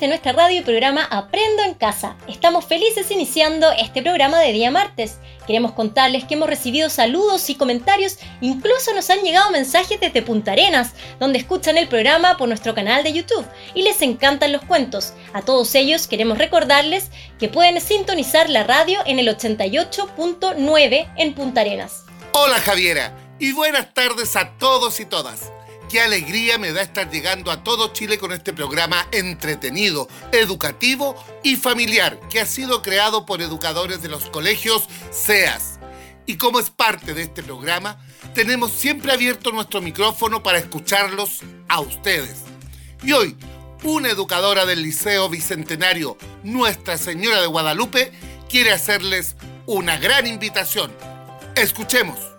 de nuestra radio y programa Aprendo en Casa. Estamos felices iniciando este programa de día martes. Queremos contarles que hemos recibido saludos y comentarios, incluso nos han llegado mensajes desde Punta Arenas, donde escuchan el programa por nuestro canal de YouTube y les encantan los cuentos. A todos ellos queremos recordarles que pueden sintonizar la radio en el 88.9 en Punta Arenas. Hola Javiera y buenas tardes a todos y todas. Qué alegría me da estar llegando a todo Chile con este programa entretenido, educativo y familiar que ha sido creado por educadores de los colegios SEAS. Y como es parte de este programa, tenemos siempre abierto nuestro micrófono para escucharlos a ustedes. Y hoy, una educadora del Liceo Bicentenario Nuestra Señora de Guadalupe quiere hacerles una gran invitación. Escuchemos.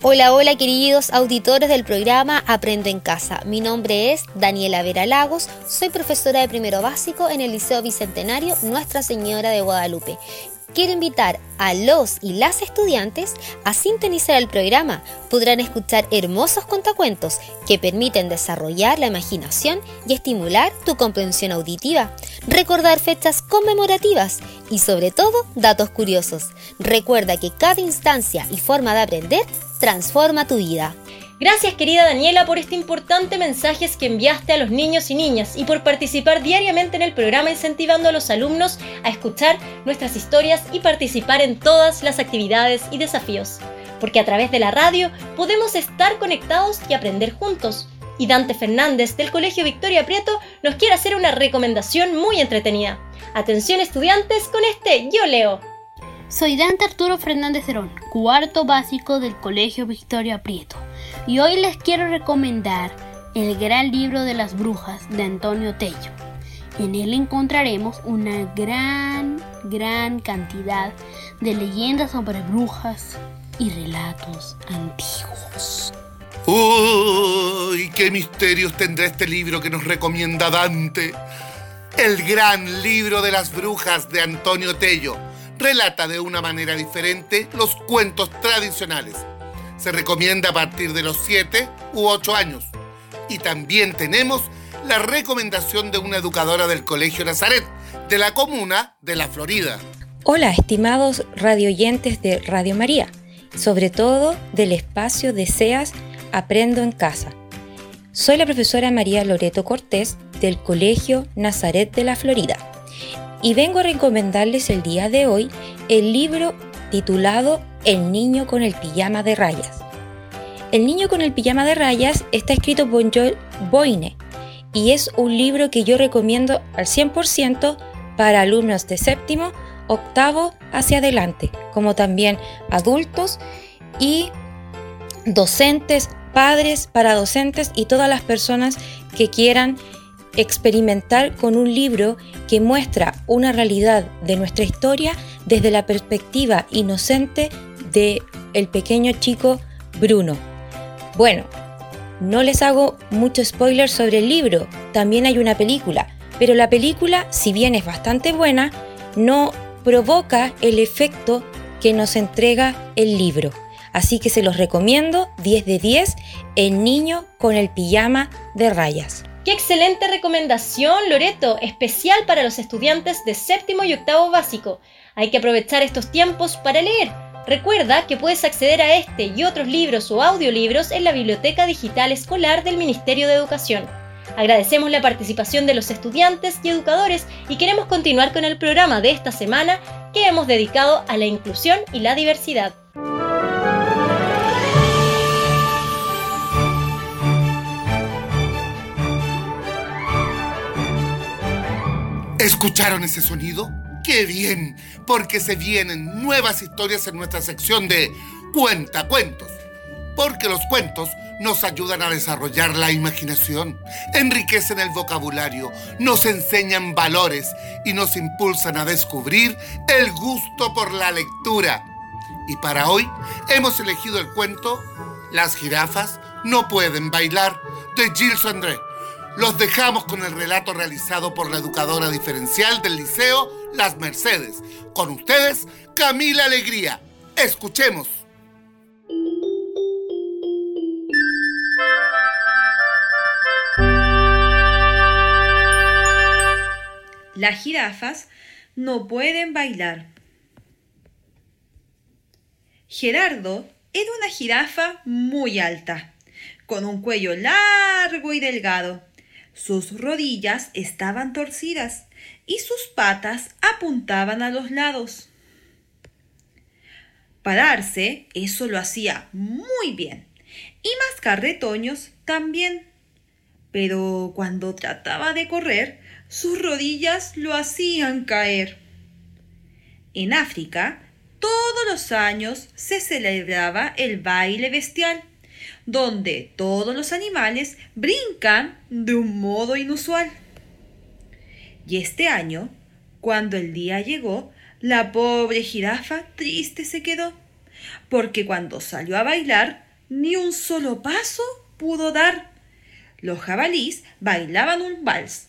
Hola, hola queridos auditores del programa Aprendo en Casa. Mi nombre es Daniela Vera Lagos, soy profesora de primero básico en el Liceo Bicentenario Nuestra Señora de Guadalupe quiero invitar a los y las estudiantes a sintonizar el programa. Podrán escuchar hermosos contacuentos que permiten desarrollar la imaginación y estimular tu comprensión auditiva, recordar fechas conmemorativas y sobre todo datos curiosos. Recuerda que cada instancia y forma de aprender transforma tu vida. Gracias querida Daniela por este importante mensaje que enviaste a los niños y niñas y por participar diariamente en el programa incentivando a los alumnos a escuchar nuestras historias y participar en todas las actividades y desafíos. Porque a través de la radio podemos estar conectados y aprender juntos. Y Dante Fernández del Colegio Victoria Prieto nos quiere hacer una recomendación muy entretenida. Atención estudiantes con este Yo Leo. Soy Dante Arturo Fernández Cerón, cuarto básico del Colegio Victoria Prieto, y hoy les quiero recomendar el gran libro de las brujas de Antonio Tello. En él encontraremos una gran, gran cantidad de leyendas sobre brujas y relatos antiguos. ¡Uy! ¿Qué misterios tendrá este libro que nos recomienda Dante? El gran libro de las brujas de Antonio Tello relata de una manera diferente los cuentos tradicionales. Se recomienda a partir de los 7 u 8 años. Y también tenemos la recomendación de una educadora del Colegio Nazaret, de la comuna de La Florida. Hola, estimados radioyentes de Radio María, sobre todo del espacio de SEAS Aprendo en Casa. Soy la profesora María Loreto Cortés del Colegio Nazaret de la Florida y vengo a recomendarles el día de hoy el libro titulado El niño con el pijama de rayas. El niño con el pijama de rayas está escrito por Joel Boyne y es un libro que yo recomiendo al 100% para alumnos de séptimo, octavo hacia adelante, como también adultos y docentes, padres, para docentes y todas las personas que quieran experimentar con un libro que muestra una realidad de nuestra historia desde la perspectiva inocente de el pequeño chico Bruno. Bueno, no les hago mucho spoiler sobre el libro, también hay una película, pero la película, si bien es bastante buena, no provoca el efecto que nos entrega el libro. Así que se los recomiendo 10 de 10, El niño con el pijama de rayas. Qué excelente recomendación, Loreto, especial para los estudiantes de séptimo y octavo básico. Hay que aprovechar estos tiempos para leer. Recuerda que puedes acceder a este y otros libros o audiolibros en la Biblioteca Digital Escolar del Ministerio de Educación. Agradecemos la participación de los estudiantes y educadores y queremos continuar con el programa de esta semana que hemos dedicado a la inclusión y la diversidad. ¿Escucharon ese sonido? ¡Qué bien! Porque se vienen nuevas historias en nuestra sección de Cuentacuentos. Porque los cuentos nos ayudan a desarrollar la imaginación, enriquecen el vocabulario, nos enseñan valores y nos impulsan a descubrir el gusto por la lectura. Y para hoy hemos elegido el cuento Las jirafas no pueden bailar de Gilles André los dejamos con el relato realizado por la educadora diferencial del Liceo Las Mercedes. Con ustedes, Camila Alegría. Escuchemos. Las jirafas no pueden bailar. Gerardo era una jirafa muy alta, con un cuello largo y delgado. Sus rodillas estaban torcidas y sus patas apuntaban a los lados. Pararse, eso lo hacía muy bien, y mascar retoños también. Pero cuando trataba de correr, sus rodillas lo hacían caer. En África, todos los años se celebraba el baile bestial, donde todos los animales brincan de un modo inusual. Y este año, cuando el día llegó, la pobre jirafa triste se quedó, porque cuando salió a bailar, ni un solo paso pudo dar. Los jabalís bailaban un vals,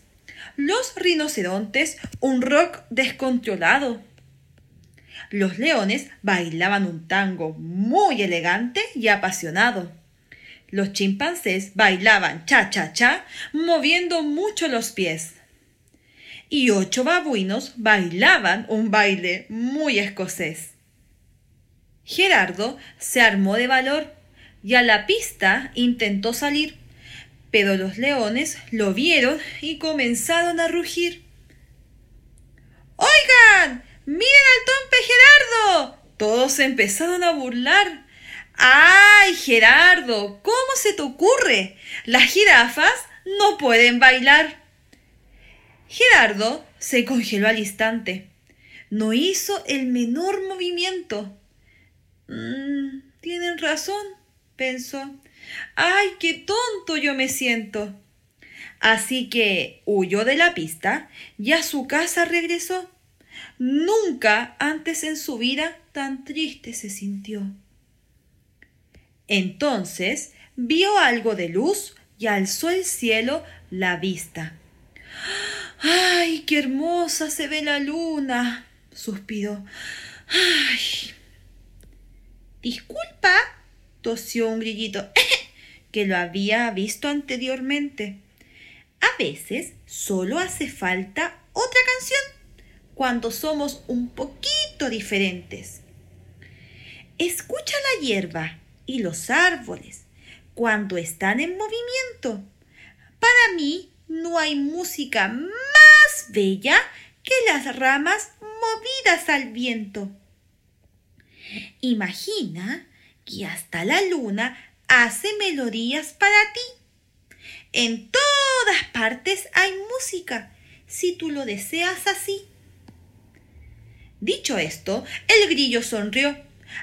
los rinocerontes un rock descontrolado. Los leones bailaban un tango muy elegante y apasionado. Los chimpancés bailaban cha-cha-cha, moviendo mucho los pies. Y ocho babuinos bailaban un baile muy escocés. Gerardo se armó de valor y a la pista intentó salir, pero los leones lo vieron y comenzaron a rugir. ¡Oigan! ¡Miren al Tompe Gerardo! Todos empezaron a burlar. ¡Ay, Gerardo! ¿Cómo se te ocurre? Las jirafas no pueden bailar. Gerardo se congeló al instante. No hizo el menor movimiento. Mm, tienen razón, pensó. ¡Ay, qué tonto yo me siento! Así que huyó de la pista y a su casa regresó. Nunca antes en su vida tan triste se sintió. Entonces vio algo de luz y alzó el cielo la vista. ¡Ay, qué hermosa se ve la luna! suspiró. ¡Ay! Disculpa, tosió un grillito, que lo había visto anteriormente. A veces solo hace falta otra canción cuando somos un poquito diferentes. Escucha la hierba y los árboles cuando están en movimiento. Para mí no hay música más bella que las ramas movidas al viento. Imagina que hasta la luna hace melodías para ti. En todas partes hay música, si tú lo deseas así. Dicho esto, el grillo sonrió.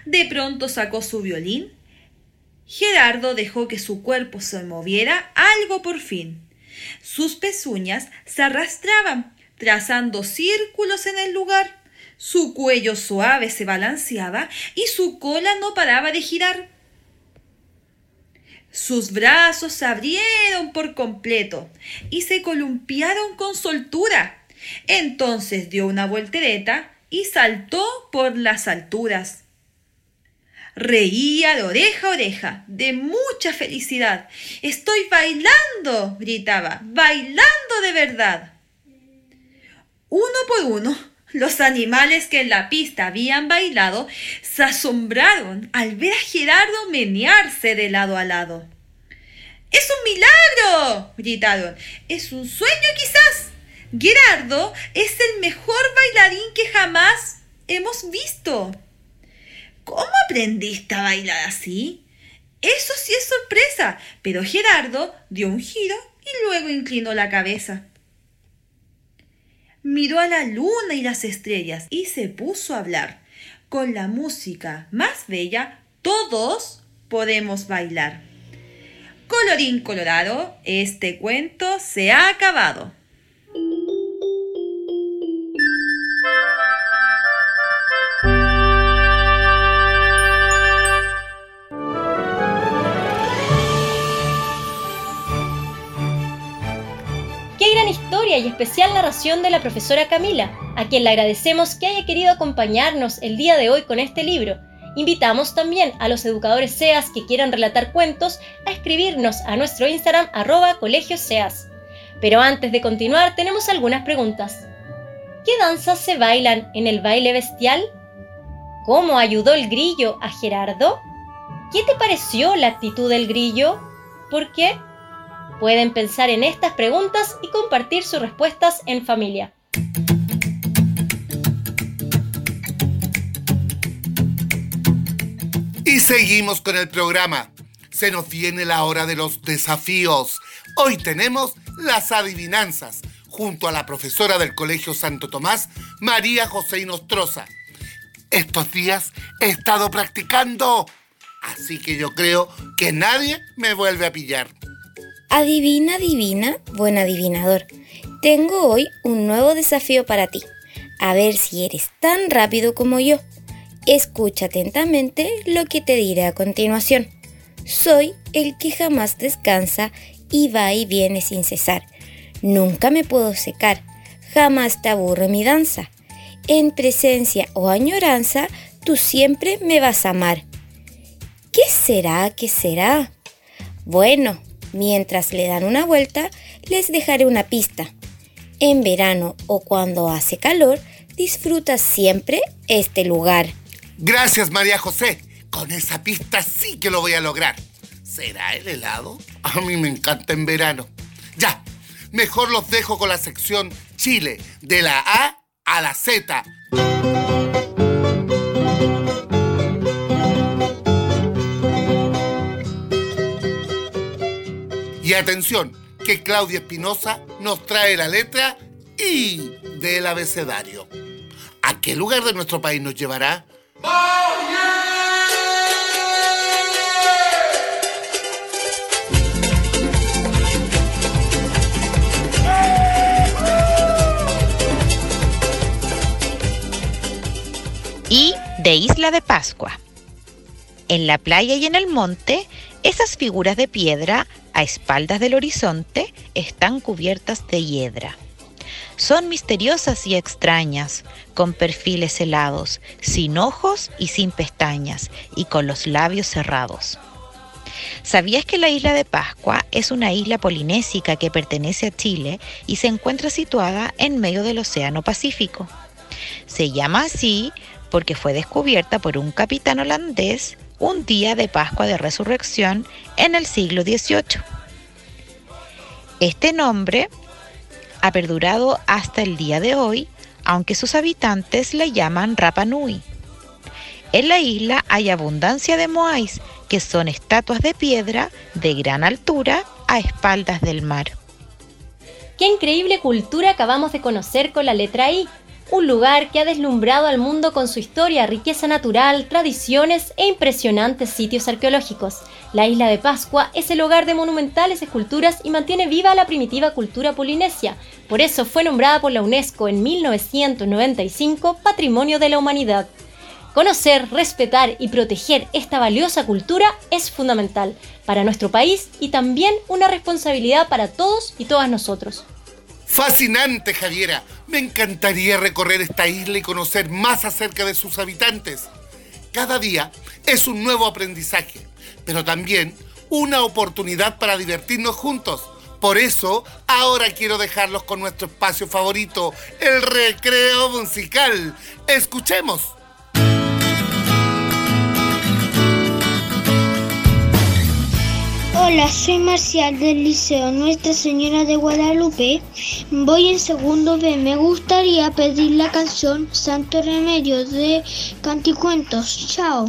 De pronto sacó su violín. Gerardo dejó que su cuerpo se moviera algo por fin. Sus pezuñas se arrastraban, trazando círculos en el lugar. Su cuello suave se balanceaba y su cola no paraba de girar. Sus brazos se abrieron por completo y se columpiaron con soltura. Entonces dio una voltereta y saltó por las alturas. Reía de oreja a oreja, de mucha felicidad. Estoy bailando, gritaba, bailando de verdad. Uno por uno, los animales que en la pista habían bailado se asombraron al ver a Gerardo menearse de lado a lado. ¡Es un milagro! gritaron. ¿Es un sueño quizás? Gerardo es el mejor bailarín que jamás hemos visto. ¿Cómo aprendiste a bailar así? Eso sí es sorpresa, pero Gerardo dio un giro y luego inclinó la cabeza miró a la luna y las estrellas y se puso a hablar. Con la música más bella, todos podemos bailar. Colorín colorado, este cuento se ha acabado. Y especial narración de la profesora Camila, a quien le agradecemos que haya querido acompañarnos el día de hoy con este libro. Invitamos también a los educadores SEAS que quieran relatar cuentos a escribirnos a nuestro Instagram arroba colegioseas. Pero antes de continuar tenemos algunas preguntas. ¿Qué danzas se bailan en el baile bestial? ¿Cómo ayudó el grillo a Gerardo? ¿Qué te pareció la actitud del grillo? ¿Por qué? Pueden pensar en estas preguntas y compartir sus respuestas en familia. Y seguimos con el programa. Se nos viene la hora de los desafíos. Hoy tenemos las adivinanzas junto a la profesora del Colegio Santo Tomás, María José Inostroza. Estos días he estado practicando, así que yo creo que nadie me vuelve a pillar. Adivina, adivina, buen adivinador. Tengo hoy un nuevo desafío para ti. A ver si eres tan rápido como yo. Escucha atentamente lo que te diré a continuación. Soy el que jamás descansa y va y viene sin cesar Nunca me puedo secar, jamás te aburre mi danza. En presencia o añoranza, tú siempre me vas a amar. ¿Qué será? ¿Qué será? Bueno, mientras le dan una vuelta, les dejaré una pista. En verano o cuando hace calor, disfrutas siempre este lugar. Gracias, María José. Con esa pista sí que lo voy a lograr. ¿Será el helado? A mí me encanta en verano. Ya, mejor los dejo con la sección Chile, de la A a la Z. atención, que Claudia Espinosa nos trae la letra I del abecedario. ¿A qué lugar de nuestro país nos llevará? y de Isla de Pascua. En la playa y en el monte, esas figuras de piedra a espaldas del horizonte están cubiertas de hiedra. Son misteriosas y extrañas, con perfiles helados, sin ojos y sin pestañas, y con los labios cerrados. ¿Sabías que la isla de Pascua es una isla polinésica que pertenece a Chile y se encuentra situada en medio del Océano Pacífico? Se llama así porque fue descubierta por un capitán holandés un día de Pascua de Resurrección en el siglo XVIII. Este nombre ha perdurado hasta el día de hoy, aunque sus habitantes la llaman Rapa Nui. En la isla hay abundancia de moais, que son estatuas de piedra de gran altura a espaldas del mar. ¡Qué increíble cultura acabamos de conocer con la letra I! Un lugar que ha deslumbrado al mundo con su historia, riqueza natural, tradiciones e impresionantes sitios arqueológicos. La isla de Pascua es el hogar de monumentales esculturas y mantiene viva la primitiva cultura polinesia. Por eso fue nombrada por la UNESCO en 1995 Patrimonio de la Humanidad. Conocer, respetar y proteger esta valiosa cultura es fundamental para nuestro país y también una responsabilidad para todos y todas nosotros. Fascinante, Javiera. Me encantaría recorrer esta isla y conocer más acerca de sus habitantes. Cada día es un nuevo aprendizaje, pero también una oportunidad para divertirnos juntos. Por eso, ahora quiero dejarlos con nuestro espacio favorito, el recreo musical. Escuchemos. Hola, soy Marcial del Liceo Nuestra Señora de Guadalupe. Voy en segundo B. Me gustaría pedir la canción Santo Remedio de Canticuentos. Chao.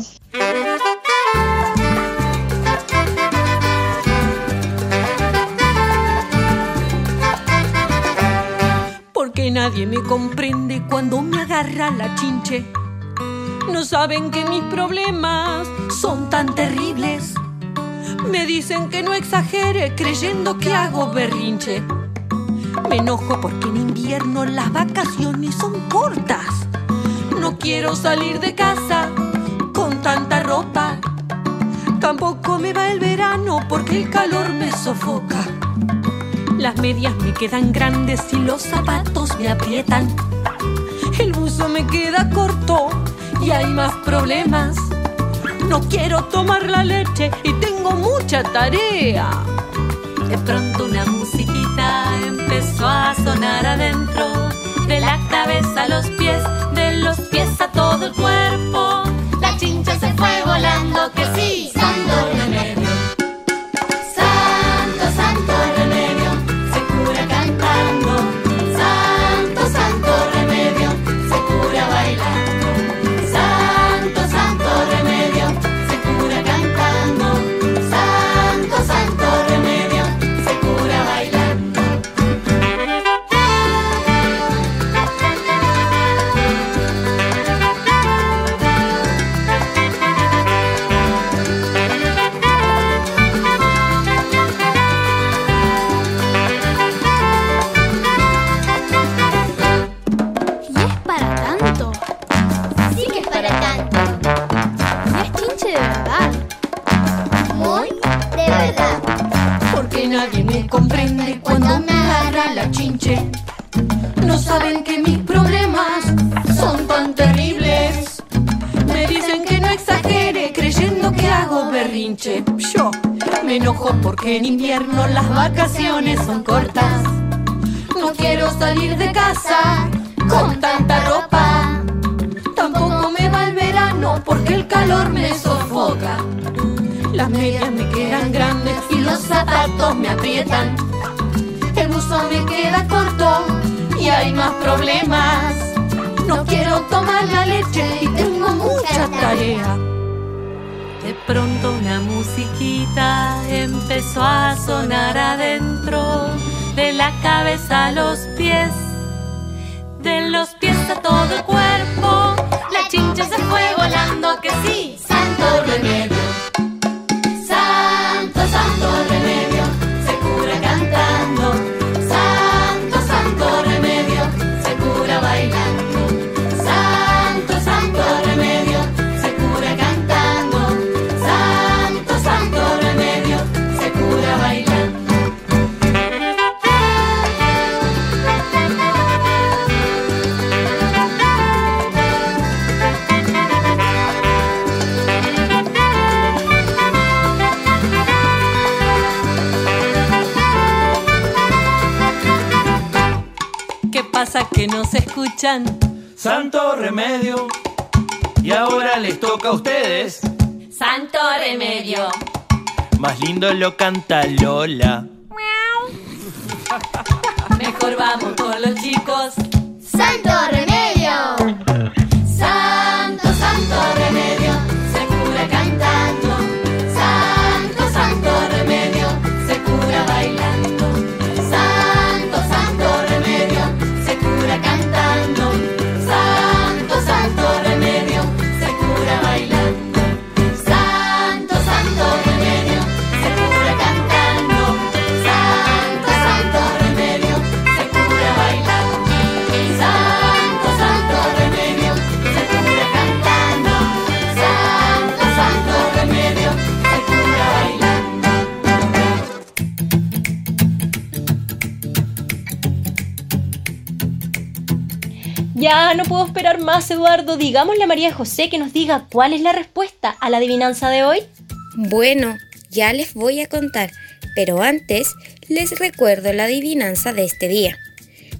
Porque nadie me comprende cuando me agarra la chinche. No saben que mis problemas son tan terribles me dicen que no exagere creyendo que hago berrinche. Me enojo porque en invierno las vacaciones son cortas. No quiero salir de casa con tanta ropa. Tampoco me va el verano porque el calor me sofoca. Las medias me quedan grandes y los zapatos me aprietan. El buzo me queda corto y hay más problemas. No quiero tomar la leche y tengo mucha tarea. De pronto una musiquita empezó a sonar adentro del la cabeza a los pies, de los pies a todo el cuerpo. La chincha se fue volando, berrinche. Yo me enojo porque en invierno las vacaciones son cortas. No quiero salir de casa con tanta ropa. Tampoco me va el verano porque el calor me sofoca. Las medias me quedan grandes y los zapatos me aprietan. El buzón me queda corto y hay más problemas. No quiero tomar la leche y tengo mucha tarea. De pronto una musiquita empezó a sonar adentro, de la cabeza a los pies, de los pies a todo el cuerpo. Pasa que no se escuchan? Santo remedio. Y ahora les toca a ustedes. Santo remedio. Más lindo lo canta Lola. Mejor vamos con los chicos. Santo remedio. No puedo esperar más, Eduardo. Digámosle a María José que nos diga cuál es la respuesta a la adivinanza de hoy. Bueno, ya les voy a contar, pero antes les recuerdo la adivinanza de este día.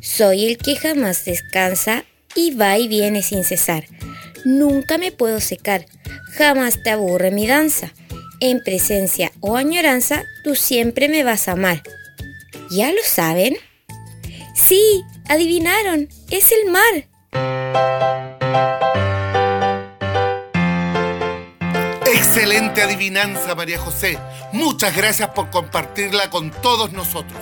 Soy el que jamás descansa y va y viene sin cesar. Nunca me puedo secar, jamás te aburre mi danza. En presencia o añoranza, tú siempre me vas a amar. ¿Ya lo saben? Sí, adivinaron, es el mar. Excelente adivinanza, María José. Muchas gracias por compartirla con todos nosotros.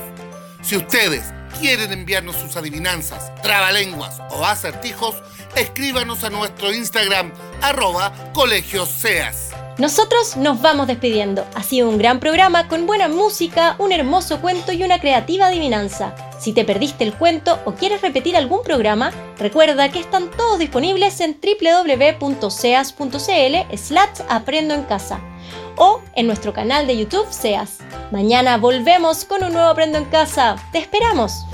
Si ustedes quieren enviarnos sus adivinanzas, trabalenguas o acertijos, escríbanos a nuestro Instagram, arroba colegioseas. Nosotros nos vamos despidiendo. Ha sido un gran programa con buena música, un hermoso cuento y una creativa adivinanza. Si te perdiste el cuento o quieres repetir algún programa, recuerda que están todos disponibles en www.seas.cl slash aprendo en casa o en nuestro canal de YouTube Seas. Mañana volvemos con un nuevo Aprendo en casa. ¡Te esperamos!